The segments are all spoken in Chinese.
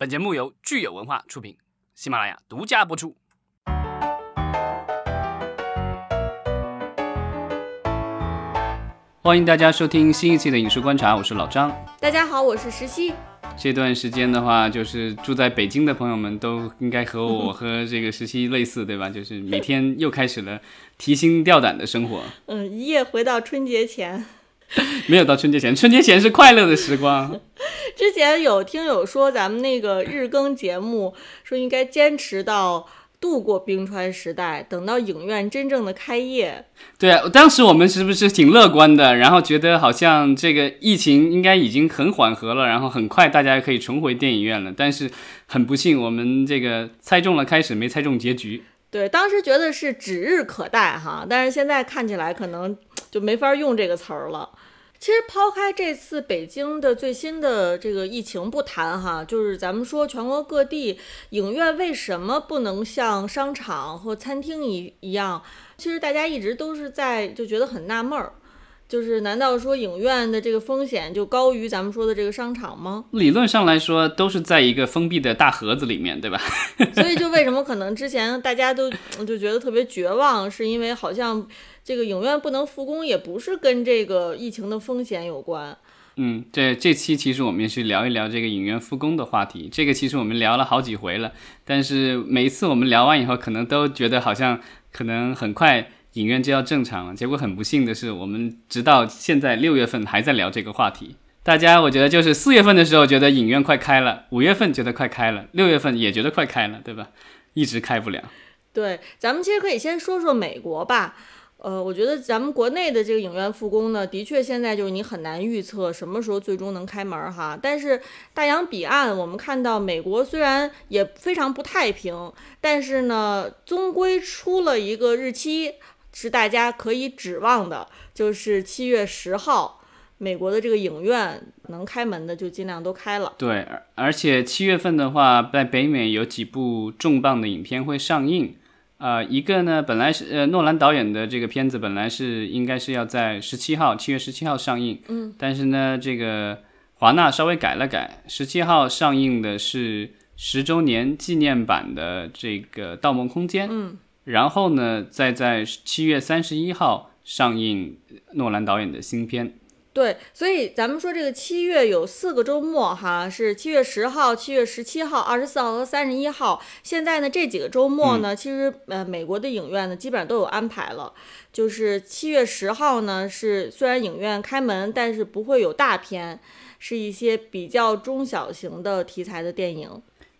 本节目由聚友文化出品，喜马拉雅独家播出。欢迎大家收听新一期的《影视观察》，我是老张。大家好，我是石溪。这段时间的话，就是住在北京的朋友们都应该和我和这个石溪类似，对吧？就是每天又开始了提心吊胆的生活。嗯，一夜回到春节前。没有到春节前，春节前是快乐的时光。之前有听友说咱们那个日更节目，说应该坚持到度过冰川时代，等到影院真正的开业。对啊，当时我们是不是挺乐观的？然后觉得好像这个疫情应该已经很缓和了，然后很快大家可以重回电影院了。但是很不幸，我们这个猜中了开始，没猜中结局。对，当时觉得是指日可待哈，但是现在看起来可能就没法用这个词儿了。其实抛开这次北京的最新的这个疫情不谈哈，就是咱们说全国各地影院为什么不能像商场或餐厅一一样？其实大家一直都是在就觉得很纳闷儿，就是难道说影院的这个风险就高于咱们说的这个商场吗？理论上来说，都是在一个封闭的大盒子里面，对吧？所以就为什么可能之前大家都就觉得特别绝望，是因为好像。这个影院不能复工，也不是跟这个疫情的风险有关。嗯，这这期其实我们也是聊一聊这个影院复工的话题。这个其实我们聊了好几回了，但是每一次我们聊完以后，可能都觉得好像可能很快影院就要正常了。结果很不幸的是，我们直到现在六月份还在聊这个话题。大家我觉得就是四月份的时候觉得影院快开了，五月份觉得快开了，六月份也觉得快开了，对吧？一直开不了。对，咱们其实可以先说说美国吧。呃，我觉得咱们国内的这个影院复工呢，的确现在就是你很难预测什么时候最终能开门哈。但是大洋彼岸，我们看到美国虽然也非常不太平，但是呢，终归出了一个日期是大家可以指望的，就是七月十号，美国的这个影院能开门的就尽量都开了。对，而而且七月份的话，在北美有几部重磅的影片会上映。呃，一个呢，本来是呃诺兰导演的这个片子，本来是应该是要在十七号，七月十七号上映。嗯，但是呢，这个华纳稍微改了改，十七号上映的是十周年纪念版的这个《盗梦空间》。嗯，然后呢，再在七月三十一号上映诺兰导演的新片。对，所以咱们说这个七月有四个周末哈，是七月十号、七月十七号、二十四号和三十一号。现在呢，这几个周末呢，其实呃，美国的影院呢基本上都有安排了。就是七月十号呢，是虽然影院开门，但是不会有大片，是一些比较中小型的题材的电影。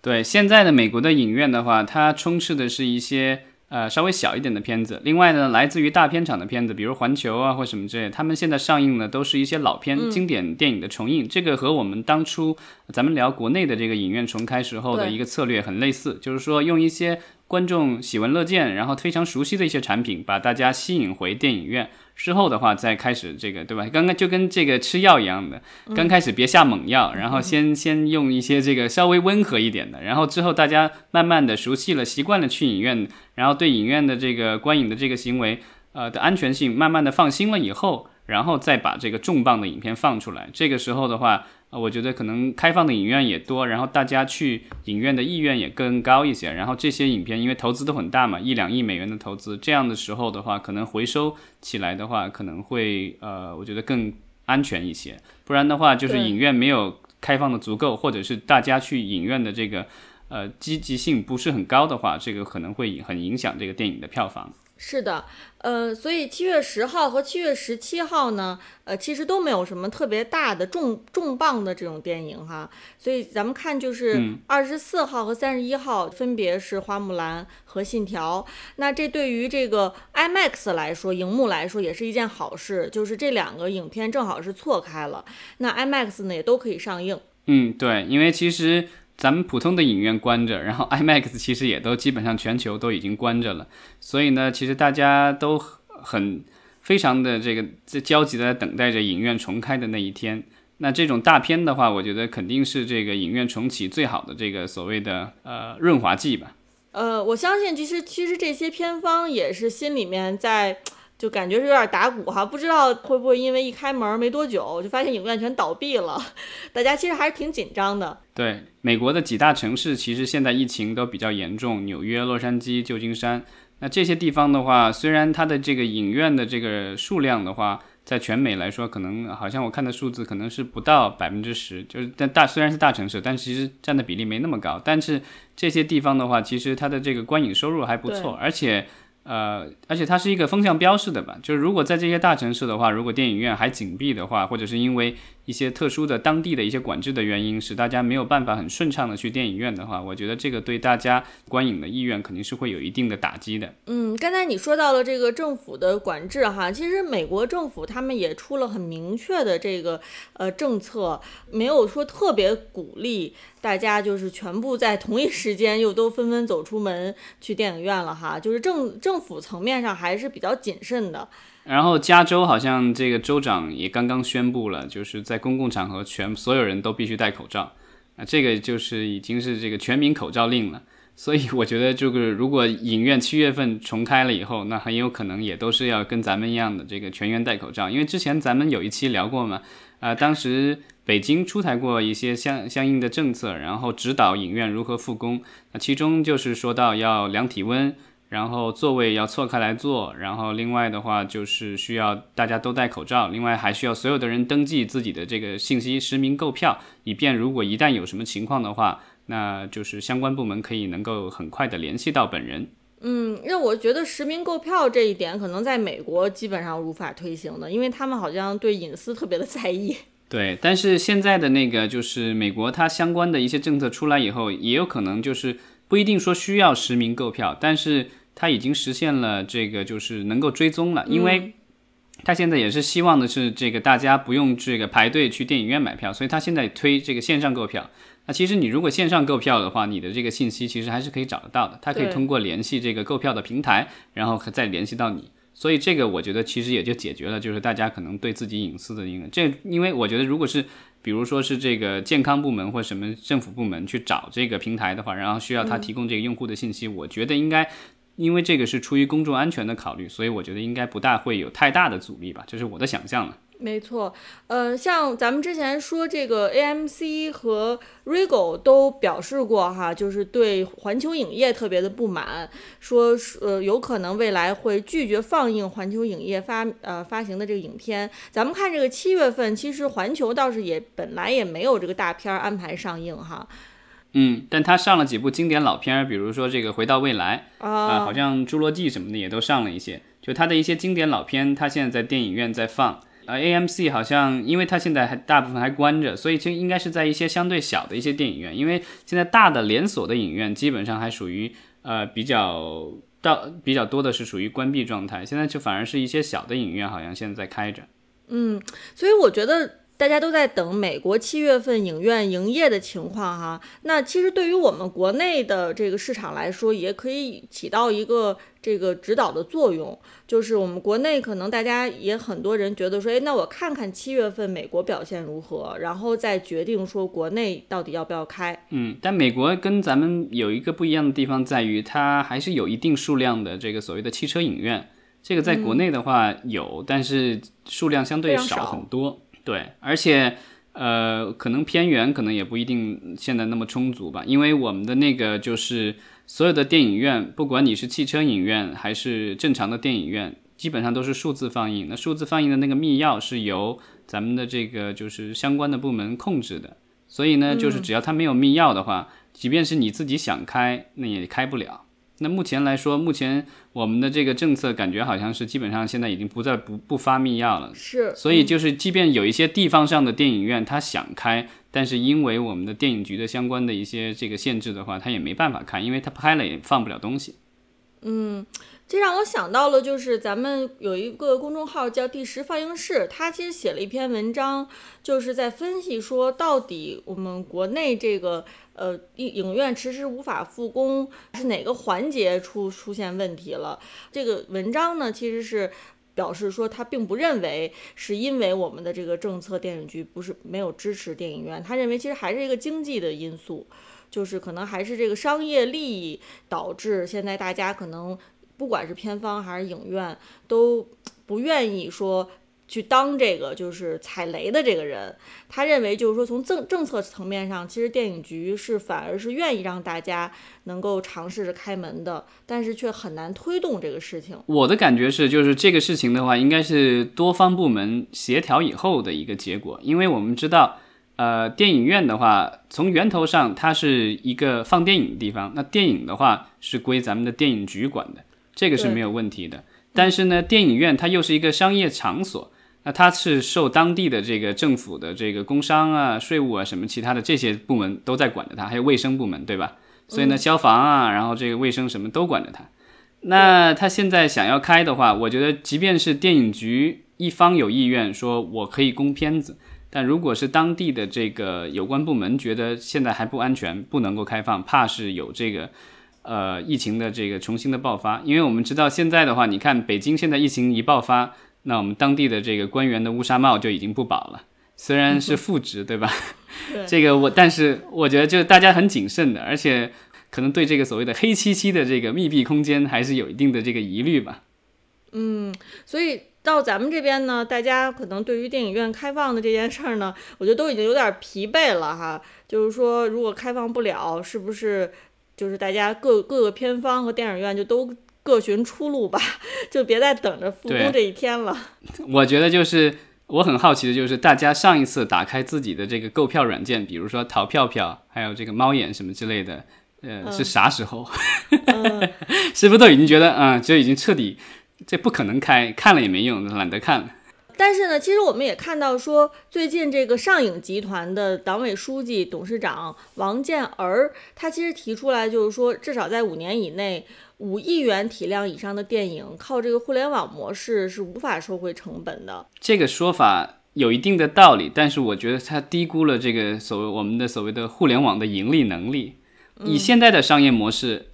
对，现在的美国的影院的话，它充斥的是一些。呃，稍微小一点的片子。另外呢，来自于大片厂的片子，比如环球啊或什么之类，他们现在上映的都是一些老片、经典电影的重映。这个和我们当初咱们聊国内的这个影院重开时候的一个策略很类似，就是说用一些观众喜闻乐见，然后非常熟悉的一些产品，把大家吸引回电影院。之后的话，再开始这个，对吧？刚刚就跟这个吃药一样的，刚开始别下猛药，然后先先用一些这个稍微温和一点的，然后之后大家慢慢的熟悉了，习惯了去影院，然后对影院的这个观影的这个行为，呃的安全性慢慢的放心了以后，然后再把这个重磅的影片放出来。这个时候的话。啊，我觉得可能开放的影院也多，然后大家去影院的意愿也更高一些。然后这些影片因为投资都很大嘛，一两亿美元的投资，这样的时候的话，可能回收起来的话，可能会呃，我觉得更安全一些。不然的话，就是影院没有开放的足够，或者是大家去影院的这个呃积极性不是很高的话，这个可能会很影响这个电影的票房。是的，呃，所以七月十号和七月十七号呢，呃，其实都没有什么特别大的重重磅的这种电影哈，所以咱们看就是二十四号和三十一号分别是《花木兰》和《信条》，那这对于这个 IMAX 来说，荧幕来说也是一件好事，就是这两个影片正好是错开了，那 IMAX 呢也都可以上映。嗯，对，因为其实。咱们普通的影院关着，然后 IMAX 其实也都基本上全球都已经关着了，所以呢，其实大家都很非常的这个在焦急的等待着影院重开的那一天。那这种大片的话，我觉得肯定是这个影院重启最好的这个所谓的呃润滑剂吧。呃，我相信其实其实这些片方也是心里面在。就感觉是有点打鼓哈，不知道会不会因为一开门没多久就发现影院全倒闭了，大家其实还是挺紧张的。对，美国的几大城市其实现在疫情都比较严重，纽约、洛杉矶、旧金山。那这些地方的话，虽然它的这个影院的这个数量的话，在全美来说，可能好像我看的数字可能是不到百分之十，就是但大虽然是大城市，但其实占的比例没那么高。但是这些地方的话，其实它的这个观影收入还不错，而且。呃，而且它是一个风向标式的吧，就是如果在这些大城市的话，如果电影院还紧闭的话，或者是因为一些特殊的当地的一些管制的原因，使大家没有办法很顺畅的去电影院的话，我觉得这个对大家观影的意愿肯定是会有一定的打击的。嗯，刚才你说到了这个政府的管制哈，其实美国政府他们也出了很明确的这个呃政策，没有说特别鼓励。大家就是全部在同一时间又都纷纷走出门去电影院了哈，就是政政府层面上还是比较谨慎的。然后加州好像这个州长也刚刚宣布了，就是在公共场合全所有人都必须戴口罩，啊，这个就是已经是这个全民口罩令了。所以我觉得这个如果影院七月份重开了以后，那很有可能也都是要跟咱们一样的这个全员戴口罩，因为之前咱们有一期聊过嘛，啊，当时。北京出台过一些相相应的政策，然后指导影院如何复工。那其中就是说到要量体温，然后座位要错开来坐，然后另外的话就是需要大家都戴口罩，另外还需要所有的人登记自己的这个信息，实名购票，以便如果一旦有什么情况的话，那就是相关部门可以能够很快的联系到本人。嗯，那我觉得实名购票这一点可能在美国基本上无法推行的，因为他们好像对隐私特别的在意。对，但是现在的那个就是美国，它相关的一些政策出来以后，也有可能就是不一定说需要实名购票，但是它已经实现了这个就是能够追踪了，因为它现在也是希望的是这个大家不用这个排队去电影院买票，所以它现在推这个线上购票。那其实你如果线上购票的话，你的这个信息其实还是可以找得到的，它可以通过联系这个购票的平台，然后再联系到你。所以这个我觉得其实也就解决了，就是大家可能对自己隐私的一个这，因为我觉得如果是比如说是这个健康部门或什么政府部门去找这个平台的话，然后需要他提供这个用户的信息，我觉得应该，因为这个是出于公众安全的考虑，所以我觉得应该不大会有太大的阻力吧，这是我的想象了。没错，呃，像咱们之前说这个 AMC 和 Regal 都表示过哈，就是对环球影业特别的不满，说呃有可能未来会拒绝放映环球影业发呃发行的这个影片。咱们看这个七月份，其实环球倒是也本来也没有这个大片安排上映哈。嗯，但他上了几部经典老片，比如说这个《回到未来》啊，好像《侏罗纪》什么的也都上了一些，就他的一些经典老片，他现在在电影院在放。呃，AMC 好像，因为它现在还大部分还关着，所以就应该是在一些相对小的一些电影院，因为现在大的连锁的影院基本上还属于呃比较到比较多的是属于关闭状态，现在就反而是一些小的影院好像现在在开着。嗯，所以我觉得。大家都在等美国七月份影院营业的情况哈，那其实对于我们国内的这个市场来说，也可以起到一个这个指导的作用。就是我们国内可能大家也很多人觉得说，哎，那我看看七月份美国表现如何，然后再决定说国内到底要不要开。嗯，但美国跟咱们有一个不一样的地方在于，它还是有一定数量的这个所谓的汽车影院，这个在国内的话有，但是数量相对少很多。对，而且，呃，可能偏远，可能也不一定现在那么充足吧。因为我们的那个就是所有的电影院，不管你是汽车影院还是正常的电影院，基本上都是数字放映。那数字放映的那个密钥是由咱们的这个就是相关的部门控制的，所以呢，就是只要它没有密钥的话，即便是你自己想开，那也开不了。那目前来说，目前我们的这个政策感觉好像是基本上现在已经不再不不发密钥了。是，所以就是即便有一些地方上的电影院，他想开，但是因为我们的电影局的相关的一些这个限制的话，他也没办法开，因为他拍了也放不了东西。嗯。这让我想到了，就是咱们有一个公众号叫“第十放映室”，他其实写了一篇文章，就是在分析说，到底我们国内这个呃影影院迟迟无法复工，是哪个环节出出现问题了？这个文章呢，其实是表示说，他并不认为是因为我们的这个政策，电影局不是没有支持电影院，他认为其实还是一个经济的因素，就是可能还是这个商业利益导致现在大家可能。不管是片方还是影院，都不愿意说。去当这个就是踩雷的这个人，他认为就是说从政政策层面上，其实电影局是反而是愿意让大家能够尝试着开门的，但是却很难推动这个事情。我的感觉是，就是这个事情的话，应该是多方部门协调以后的一个结果，因为我们知道，呃，电影院的话，从源头上它是一个放电影的地方，那电影的话是归咱们的电影局管的，这个是没有问题的。但是呢，电影院它又是一个商业场所。那它是受当地的这个政府的这个工商啊、税务啊什么其他的这些部门都在管着它，还有卫生部门，对吧？所以呢，消防啊，然后这个卫生什么都管着它。那他现在想要开的话，我觉得即便是电影局一方有意愿说我可以供片子，但如果是当地的这个有关部门觉得现在还不安全，不能够开放，怕是有这个呃疫情的这个重新的爆发。因为我们知道现在的话，你看北京现在疫情一爆发。那我们当地的这个官员的乌纱帽就已经不保了，虽然是副职，对吧？这个我，但是我觉得就大家很谨慎的，而且可能对这个所谓的黑漆漆的这个密闭空间还是有一定的这个疑虑吧。嗯，所以到咱们这边呢，大家可能对于电影院开放的这件事儿呢，我觉得都已经有点疲惫了哈。就是说，如果开放不了，是不是就是大家各各个片方和电影院就都？各寻出路吧，就别再等着复工这一天了。我觉得就是我很好奇的，就是大家上一次打开自己的这个购票软件，比如说淘票票，还有这个猫眼什么之类的，呃，是啥时候？是不是都已经觉得，嗯，就已经彻底这不可能开，看了也没用，懒得看了。但是呢，其实我们也看到说，最近这个上影集团的党委书记、董事长王健儿，他其实提出来就是说，至少在五年以内。五亿元体量以上的电影，靠这个互联网模式是无法收回成本的。这个说法有一定的道理，但是我觉得他低估了这个所谓我们的所谓的互联网的盈利能力。以现在的商业模式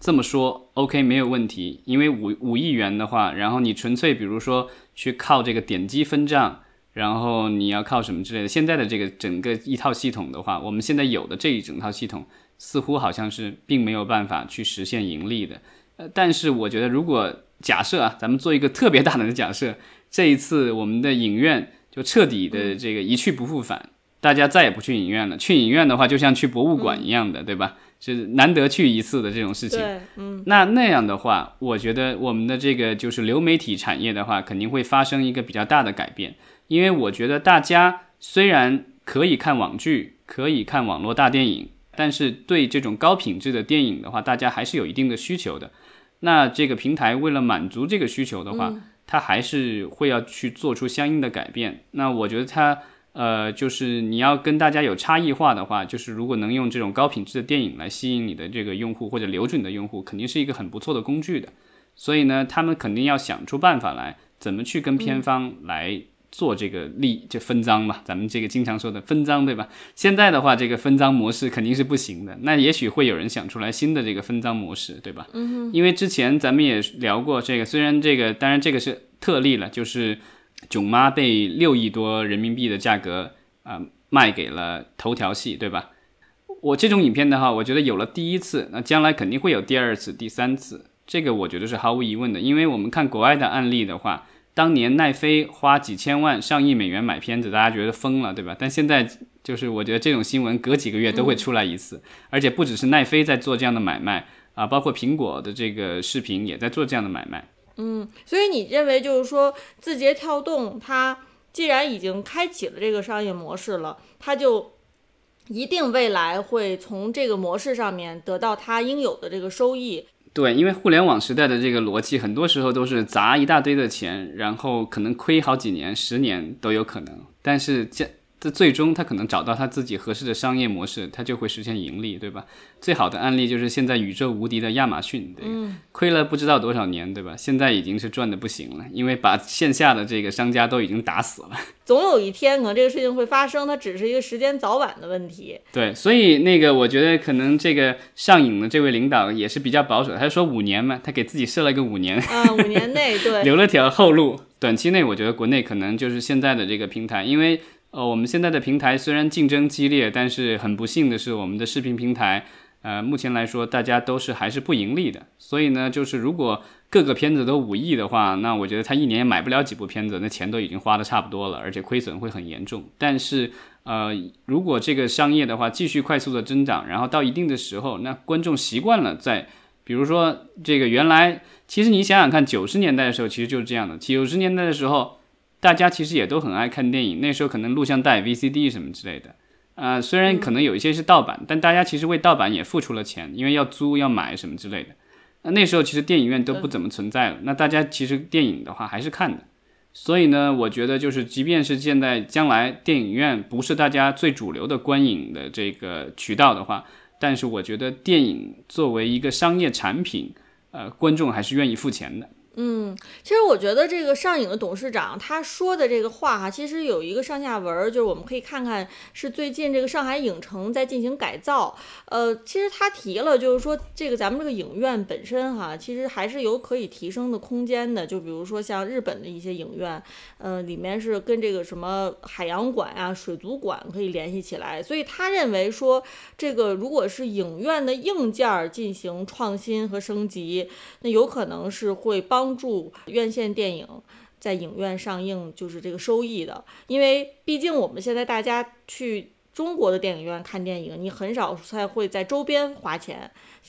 这么说，OK 没有问题。因为五五亿元的话，然后你纯粹比如说去靠这个点击分账，然后你要靠什么之类的。现在的这个整个一套系统的话，我们现在有的这一整套系统。似乎好像是并没有办法去实现盈利的，呃，但是我觉得如果假设啊，咱们做一个特别大胆的假设，这一次我们的影院就彻底的这个一去不复返，大家再也不去影院了。去影院的话，就像去博物馆一样的，对吧？是难得去一次的这种事情。嗯。那那样的话，我觉得我们的这个就是流媒体产业的话，肯定会发生一个比较大的改变，因为我觉得大家虽然可以看网剧，可以看网络大电影。但是对这种高品质的电影的话，大家还是有一定的需求的。那这个平台为了满足这个需求的话，它还是会要去做出相应的改变。那我觉得它，呃，就是你要跟大家有差异化的话，就是如果能用这种高品质的电影来吸引你的这个用户或者留住你的用户，肯定是一个很不错的工具的。所以呢，他们肯定要想出办法来，怎么去跟片方来。做这个利就分赃嘛，咱们这个经常说的分赃，对吧？现在的话，这个分赃模式肯定是不行的。那也许会有人想出来新的这个分赃模式，对吧？嗯。因为之前咱们也聊过这个，虽然这个当然这个是特例了，就是囧妈被六亿多人民币的价格啊卖给了头条系，对吧？我这种影片的话，我觉得有了第一次，那将来肯定会有第二次、第三次，这个我觉得是毫无疑问的。因为我们看国外的案例的话。当年奈飞花几千万、上亿美元买片子，大家觉得疯了，对吧？但现在就是我觉得这种新闻隔几个月都会出来一次，而且不只是奈飞在做这样的买卖啊，包括苹果的这个视频也在做这样的买卖。嗯，所以你认为就是说，字节跳动它既然已经开启了这个商业模式了，它就一定未来会从这个模式上面得到它应有的这个收益。对，因为互联网时代的这个逻辑，很多时候都是砸一大堆的钱，然后可能亏好几年、十年都有可能，但是这。这最终他可能找到他自己合适的商业模式，他就会实现盈利，对吧？最好的案例就是现在宇宙无敌的亚马逊，对，亏了不知道多少年，对吧？现在已经是赚的不行了，因为把线下的这个商家都已经打死了。总有一天，可能这个事情会发生，它只是一个时间早晚的问题。对，所以那个我觉得可能这个上瘾的这位领导也是比较保守，他说五年嘛，他给自己设了一个五年，啊，五年内对，留了条后路。短期内，我觉得国内可能就是现在的这个平台，因为。呃，我们现在的平台虽然竞争激烈，但是很不幸的是，我们的视频平台，呃，目前来说大家都是还是不盈利的，所以呢，就是如果各个片子都五亿的话，那我觉得他一年也买不了几部片子，那钱都已经花的差不多了，而且亏损会很严重。但是，呃，如果这个商业的话继续快速的增长，然后到一定的时候，那观众习惯了在，比如说这个原来，其实你想想看，九十年代的时候其实就是这样的，九十年代的时候，大家其实也都很爱看电影，那时候可能录像带、VCD 什么之类的。啊，虽然可能有一些是盗版，但大家其实为盗版也付出了钱，因为要租、要买什么之类的。那那时候其实电影院都不怎么存在了，那大家其实电影的话还是看的。所以呢，我觉得就是，即便是现在将来电影院不是大家最主流的观影的这个渠道的话，但是我觉得电影作为一个商业产品，呃，观众还是愿意付钱的。嗯，其实我觉得这个上影的董事长他说的这个话哈，其实有一个上下文，就是我们可以看看是最近这个上海影城在进行改造。呃，其实他提了，就是说这个咱们这个影院本身哈，其实还是有可以提升的空间的。就比如说像日本的一些影院，呃，里面是跟这个什么海洋馆啊、水族馆可以联系起来。所以他认为说，这个如果是影院的硬件进行创新和升级，那有可能是会帮。帮助院线电影在影院上映，就是这个收益的，因为毕竟我们现在大家去中国的电影院看电影，你很少才会在周边花钱。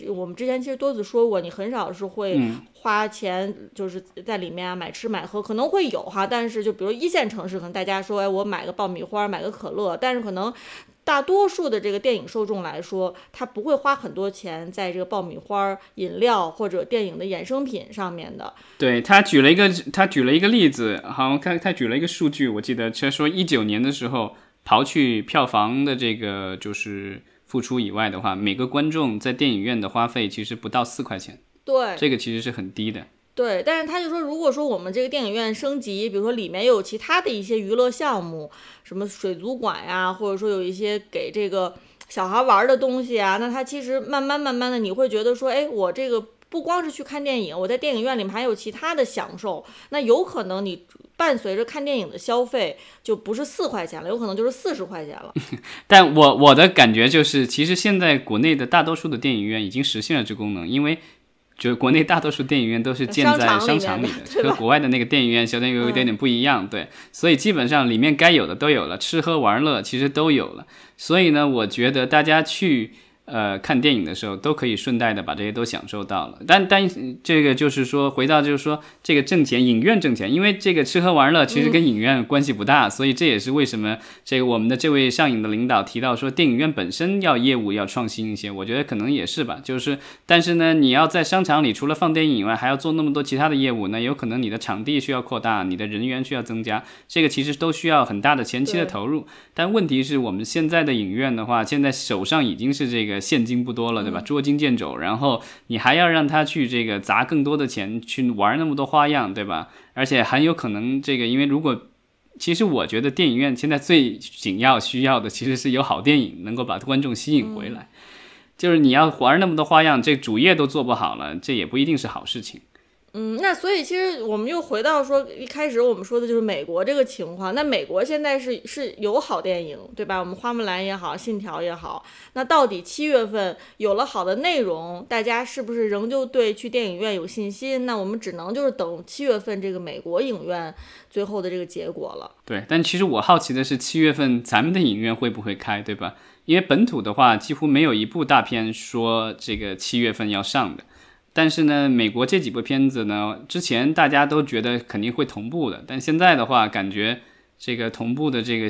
我们之前其实多次说过，你很少是会花钱，就是在里面啊买吃买喝，可能会有哈，但是就比如一线城市，可能大家说，哎，我买个爆米花，买个可乐，但是可能。大多数的这个电影受众来说，他不会花很多钱在这个爆米花、饮料或者电影的衍生品上面的。对他举了一个，他举了一个例子，好像他他举了一个数据，我记得他说一九年的时候，刨去票房的这个就是付出以外的话，每个观众在电影院的花费其实不到四块钱。对，这个其实是很低的。对，但是他就说，如果说我们这个电影院升级，比如说里面又有其他的一些娱乐项目，什么水族馆呀，或者说有一些给这个小孩玩的东西啊，那他其实慢慢慢慢的，你会觉得说，哎，我这个不光是去看电影，我在电影院里面还有其他的享受，那有可能你伴随着看电影的消费就不是四块钱了，有可能就是四十块钱了。但我我的感觉就是，其实现在国内的大多数的电影院已经实现了这功能，因为。就是国内大多数电影院都是建在商场里的，和国外的那个电影院相对有一点点不一样，对，所以基本上里面该有的都有了，吃喝玩乐其实都有了，所以呢，我觉得大家去。呃，看电影的时候都可以顺带的把这些都享受到了，但但这个就是说，回到就是说这个挣钱，影院挣钱，因为这个吃喝玩乐其实跟影院关系不大，所以这也是为什么这个我们的这位上影的领导提到说，电影院本身要业务要创新一些，我觉得可能也是吧，就是但是呢，你要在商场里除了放电影以外，还要做那么多其他的业务，那有可能你的场地需要扩大，你的人员需要增加，这个其实都需要很大的前期的投入，但问题是我们现在的影院的话，现在手上已经是这个。现金不多了，对吧？捉襟见肘，然后你还要让他去这个砸更多的钱去玩那么多花样，对吧？而且很有可能这个，因为如果其实我觉得电影院现在最紧要需要的其实是有好电影能够把观众吸引回来，就是你要玩那么多花样，这主业都做不好了，这也不一定是好事情。嗯，那所以其实我们又回到说一开始我们说的就是美国这个情况。那美国现在是是有好电影，对吧？我们花木兰也好，信条也好。那到底七月份有了好的内容，大家是不是仍旧对去电影院有信心？那我们只能就是等七月份这个美国影院最后的这个结果了。对，但其实我好奇的是七月份咱们的影院会不会开，对吧？因为本土的话几乎没有一部大片说这个七月份要上的。但是呢，美国这几部片子呢，之前大家都觉得肯定会同步的，但现在的话，感觉这个同步的这个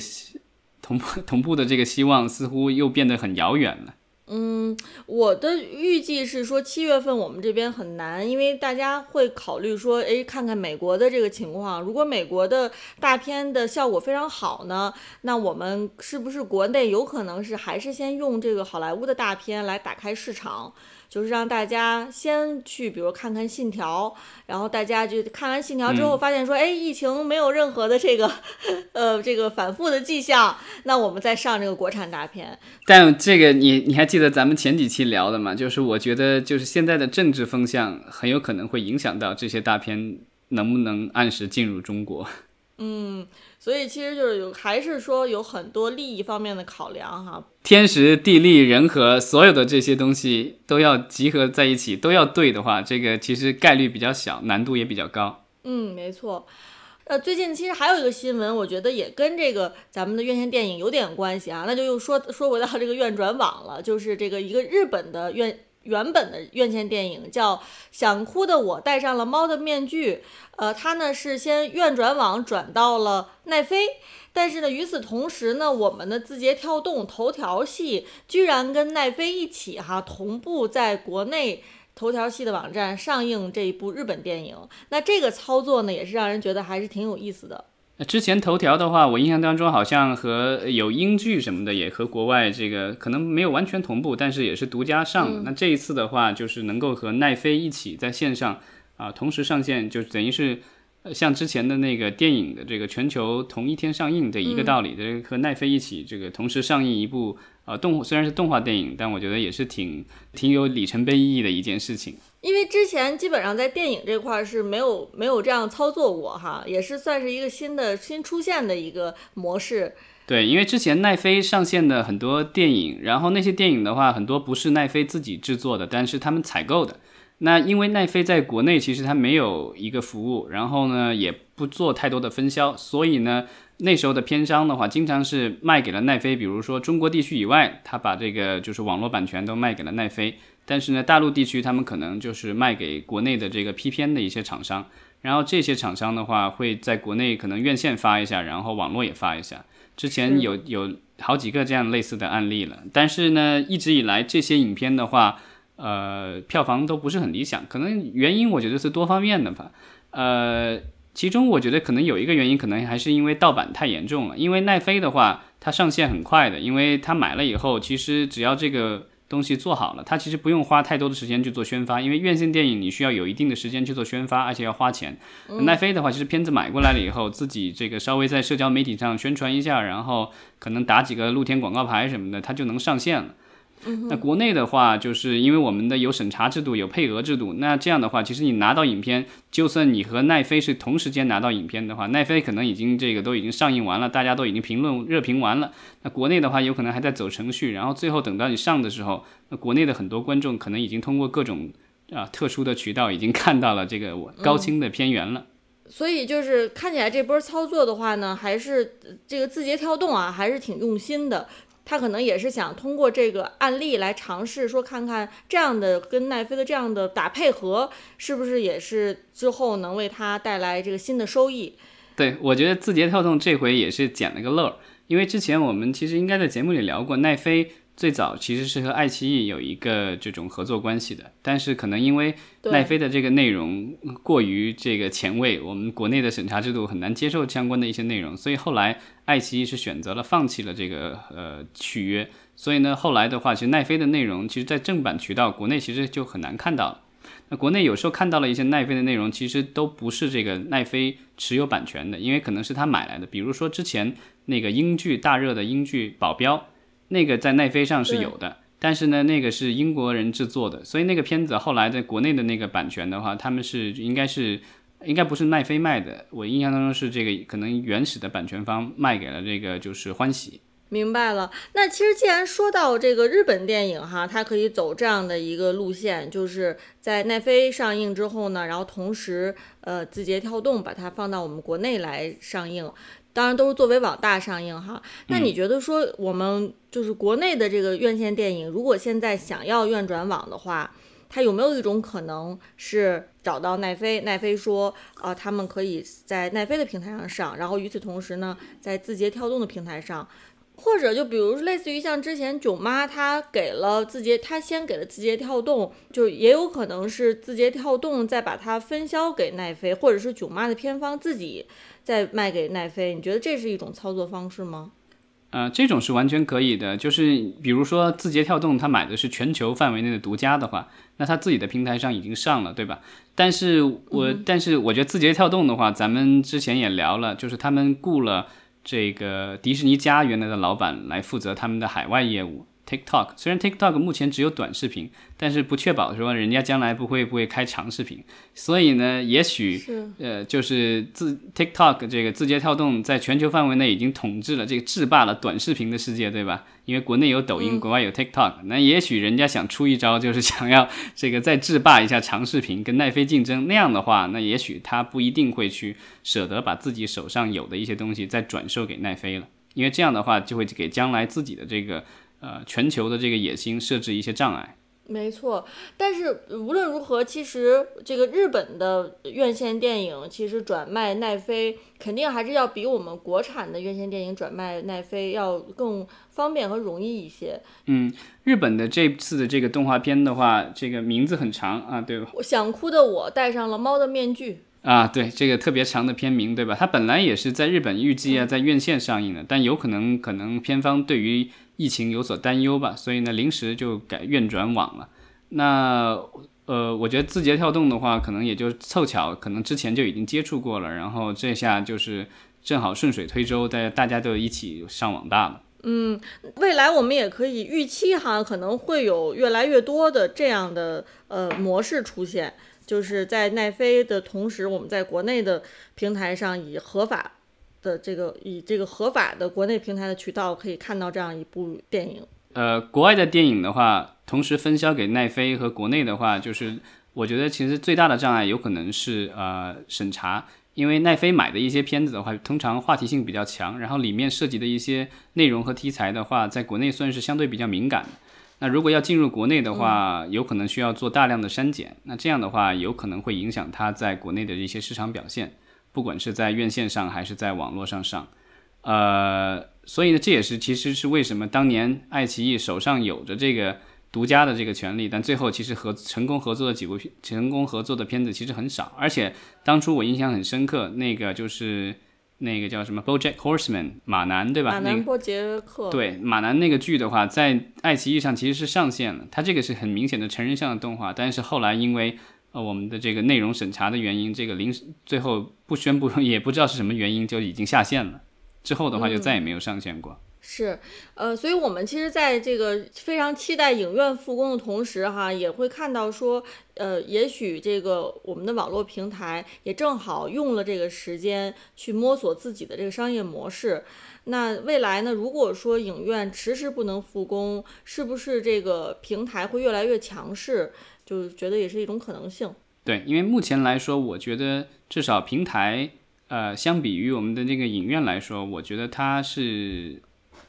同步 同步的这个希望似乎又变得很遥远了。嗯，我的预计是说七月份我们这边很难，因为大家会考虑说，哎，看看美国的这个情况，如果美国的大片的效果非常好呢，那我们是不是国内有可能是还是先用这个好莱坞的大片来打开市场？就是让大家先去，比如看看《信条》，然后大家就看完《信条》之后，发现说，哎，疫情没有任何的这个，呃，这个反复的迹象，那我们再上这个国产大片。但这个你你还记得咱们前几期聊的吗？就是我觉得，就是现在的政治风向很有可能会影响到这些大片能不能按时进入中国。嗯，所以其实就是有，还是说有很多利益方面的考量哈。天时地利人和，所有的这些东西都要集合在一起，都要对的话，这个其实概率比较小，难度也比较高。嗯，没错。呃，最近其实还有一个新闻，我觉得也跟这个咱们的院线电影有点关系啊。那就又说说回到这个院转网了，就是这个一个日本的院。原本的院线电影叫《想哭的我戴上了猫的面具》，呃，它呢是先院转网转到了奈飞，但是呢，与此同时呢，我们的字节跳动头条系居然跟奈飞一起哈同步在国内头条系的网站上映这一部日本电影，那这个操作呢，也是让人觉得还是挺有意思的。那之前头条的话，我印象当中好像和有英剧什么的也和国外这个可能没有完全同步，但是也是独家上。那这一次的话，就是能够和奈飞一起在线上啊同时上线，就等于是。像之前的那个电影的这个全球同一天上映的一个道理，这和奈飞一起这个同时上映一部呃动虽然是动画电影，但我觉得也是挺挺有里程碑意义的一件事情。因为之前基本上在电影这块是没有没有这样操作过哈，也是算是一个新的新出现的一个模式。对，因为之前奈飞上线的很多电影，然后那些电影的话很多不是奈飞自己制作的，但是他们采购的。那因为奈飞在国内其实它没有一个服务，然后呢也不做太多的分销，所以呢那时候的片商的话，经常是卖给了奈飞，比如说中国地区以外，他把这个就是网络版权都卖给了奈飞，但是呢大陆地区他们可能就是卖给国内的这个批片的一些厂商，然后这些厂商的话会在国内可能院线发一下，然后网络也发一下，之前有有好几个这样类似的案例了，但是呢一直以来这些影片的话。呃，票房都不是很理想，可能原因我觉得是多方面的吧。呃，其中我觉得可能有一个原因，可能还是因为盗版太严重了。因为奈飞的话，它上线很快的，因为它买了以后，其实只要这个东西做好了，它其实不用花太多的时间去做宣发。因为院线电影你需要有一定的时间去做宣发，而且要花钱。奈飞的话，其实片子买过来了以后，自己这个稍微在社交媒体上宣传一下，然后可能打几个露天广告牌什么的，它就能上线了。那国内的话，就是因为我们的有审查制度，有配额制度。那这样的话，其实你拿到影片，就算你和奈飞是同时间拿到影片的话，奈飞可能已经这个都已经上映完了，大家都已经评论热评完了。那国内的话，有可能还在走程序，然后最后等到你上的时候，那国内的很多观众可能已经通过各种啊特殊的渠道，已经看到了这个高清的片源了。所以就是看起来这波操作的话呢，还是这个字节跳动啊，还是挺用心的。他可能也是想通过这个案例来尝试，说看看这样的跟奈飞的这样的打配合，是不是也是之后能为他带来这个新的收益？对，我觉得字节跳动这回也是捡了个漏，因为之前我们其实应该在节目里聊过奈飞。最早其实是和爱奇艺有一个这种合作关系的，但是可能因为奈飞的这个内容过于这个前卫，我们国内的审查制度很难接受相关的一些内容，所以后来爱奇艺是选择了放弃了这个呃续约。所以呢，后来的话，其实奈飞的内容其实，在正版渠道国内其实就很难看到了。那国内有时候看到了一些奈飞的内容，其实都不是这个奈飞持有版权的，因为可能是他买来的。比如说之前那个英剧大热的英剧《保镖》。那个在奈飞上是有的，但是呢，那个是英国人制作的，所以那个片子后来在国内的那个版权的话，他们是应该是应该不是奈飞卖的，我印象当中是这个可能原始的版权方卖给了这个就是欢喜。明白了，那其实既然说到这个日本电影哈，它可以走这样的一个路线，就是在奈飞上映之后呢，然后同时呃字节跳动把它放到我们国内来上映。当然都是作为网大上映哈，那你觉得说我们就是国内的这个院线电影，如果现在想要院转网的话，它有没有一种可能是找到奈飞？奈飞说啊，他们可以在奈飞的平台上上，然后与此同时呢，在字节跳动的平台上，或者就比如类似于像之前囧妈，她给了字节，她先给了字节跳动，就也有可能是字节跳动再把它分销给奈飞，或者是囧妈的片方自己。再卖给奈飞，你觉得这是一种操作方式吗？呃，这种是完全可以的。就是比如说字节跳动，它买的是全球范围内的独家的话，那它自己的平台上已经上了，对吧？但是我但是我觉得字节跳动的话，咱们之前也聊了，就是他们雇了这个迪士尼家原来的老板来负责他们的海外业务。TikTok。虽然 TikTok 目前只有短视频，但是不确保说人家将来不会不会开长视频。所以呢，也许呃，就是字 TikTok 这个字节跳动在全球范围内已经统治了这个制霸了短视频的世界，对吧？因为国内有抖音，国外有 TikTok，那也许人家想出一招，就是想要这个再制霸一下长视频，跟奈飞竞争。那样的话，那也许他不一定会去舍得把自己手上有的一些东西再转售给奈飞了，因为这样的话就会给将来自己的这个呃全球的这个野心设置一些障碍。没错，但是无论如何，其实这个日本的院线电影其实转卖奈飞，肯定还是要比我们国产的院线电影转卖奈飞要更方便和容易一些。嗯，日本的这次的这个动画片的话，这个名字很长啊，对吧？想哭的我戴上了猫的面具啊，对，这个特别长的片名，对吧？它本来也是在日本预计啊在院线上映的，但有可能可能片方对于疫情有所担忧吧，所以呢，临时就改院转网了。那呃，我觉得字节跳动的话，可能也就凑巧，可能之前就已经接触过了，然后这下就是正好顺水推舟，大家大家都一起上网大了。嗯，未来我们也可以预期哈，可能会有越来越多的这样的呃模式出现，就是在奈飞的同时，我们在国内的平台上以合法。的这个以这个合法的国内平台的渠道可以看到这样一部电影。呃，国外的电影的话，同时分销给奈飞和国内的话，就是我觉得其实最大的障碍有可能是呃审查，因为奈飞买的一些片子的话，通常话题性比较强，然后里面涉及的一些内容和题材的话，在国内算是相对比较敏感。那如果要进入国内的话，有可能需要做大量的删减，那这样的话有可能会影响它在国内的一些市场表现。不管是在院线上还是在网络上上，呃，所以呢，这也是其实是为什么当年爱奇艺手上有着这个独家的这个权利，但最后其实合成功合作的几部成功合作的片子其实很少。而且当初我印象很深刻，那个就是那个叫什么《BoJack Horseman》马男对吧？马男波杰克。对马南那个剧的话，在爱奇艺上其实是上线了，它这个是很明显的成人向的动画，但是后来因为呃，我们的这个内容审查的原因，这个临时最后不宣布，也不知道是什么原因，就已经下线了。之后的话就再也没有上线过。是，呃，所以我们其实在这个非常期待影院复工的同时，哈，也会看到说，呃，也许这个我们的网络平台也正好用了这个时间去摸索自己的这个商业模式。那未来呢？如果说影院迟迟不能复工，是不是这个平台会越来越强势？就觉得也是一种可能性。对，因为目前来说，我觉得至少平台，呃，相比于我们的这个影院来说，我觉得它是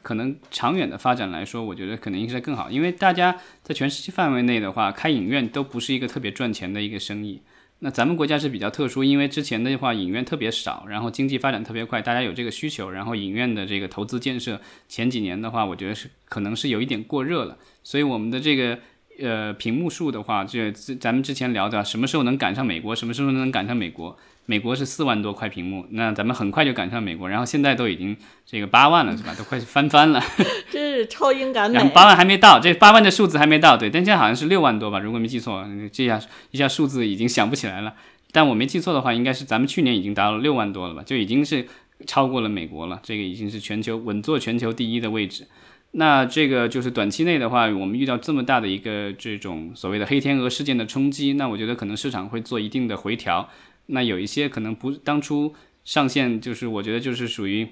可能长远的发展来说，我觉得可能应该更好。因为大家在全世界范围内的话，开影院都不是一个特别赚钱的一个生意。那咱们国家是比较特殊，因为之前的话影院特别少，然后经济发展特别快，大家有这个需求，然后影院的这个投资建设前几年的话，我觉得是可能是有一点过热了，所以我们的这个。呃，屏幕数的话，这咱们之前聊的，什么时候能赶上美国？什么时候能赶上美国？美国是四万多块屏幕，那咱们很快就赶上美国，然后现在都已经这个八万了，是吧？都快翻番了，真是超英赶美。八万还没到，这八万的数字还没到，对，但现在好像是六万多吧，如果没记错，这下一下数字已经想不起来了。但我没记错的话，应该是咱们去年已经达到了六万多了吧，就已经是超过了美国了，这个已经是全球稳坐全球第一的位置。那这个就是短期内的话，我们遇到这么大的一个这种所谓的黑天鹅事件的冲击，那我觉得可能市场会做一定的回调。那有一些可能不当初上线，就是我觉得就是属于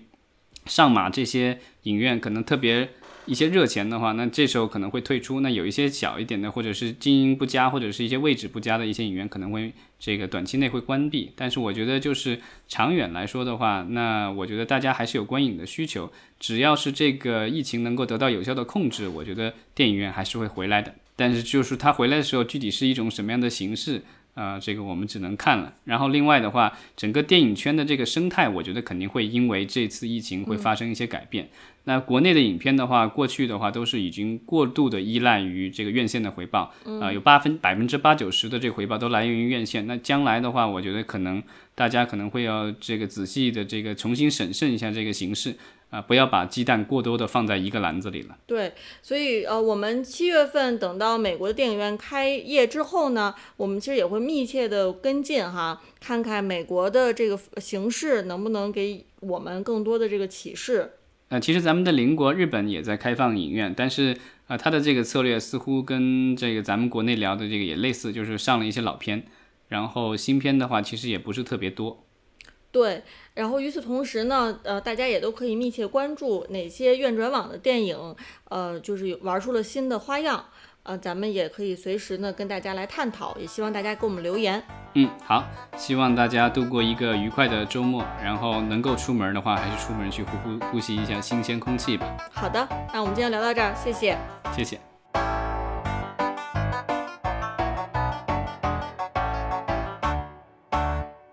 上马这些影院，可能特别。一些热钱的话，那这时候可能会退出。那有一些小一点的，或者是经营不佳，或者是一些位置不佳的一些影院，可能会这个短期内会关闭。但是我觉得就是长远来说的话，那我觉得大家还是有观影的需求。只要是这个疫情能够得到有效的控制，我觉得电影院还是会回来的。但是就是它回来的时候，具体是一种什么样的形式？啊，这个我们只能看了。然后另外的话，整个电影圈的这个生态，我觉得肯定会因为这次疫情会发生一些改变。那国内的影片的话，过去的话都是已经过度的依赖于这个院线的回报，啊，有八分百分之八九十的这个回报都来源于院线。那将来的话，我觉得可能大家可能会要这个仔细的这个重新审慎一下这个形式。啊，不要把鸡蛋过多的放在一个篮子里了。对，所以呃，我们七月份等到美国的电影院开业之后呢，我们其实也会密切的跟进哈，看看美国的这个形势能不能给我们更多的这个启示。呃，其实咱们的邻国日本也在开放影院，但是啊，它的这个策略似乎跟这个咱们国内聊的这个也类似，就是上了一些老片，然后新片的话其实也不是特别多。对，然后与此同时呢，呃，大家也都可以密切关注哪些院转网的电影，呃，就是玩出了新的花样，呃，咱们也可以随时呢跟大家来探讨，也希望大家给我们留言。嗯，好，希望大家度过一个愉快的周末，然后能够出门的话，还是出门去呼呼呼吸一下新鲜空气吧。好的，那我们今天聊到这儿，谢谢，谢谢。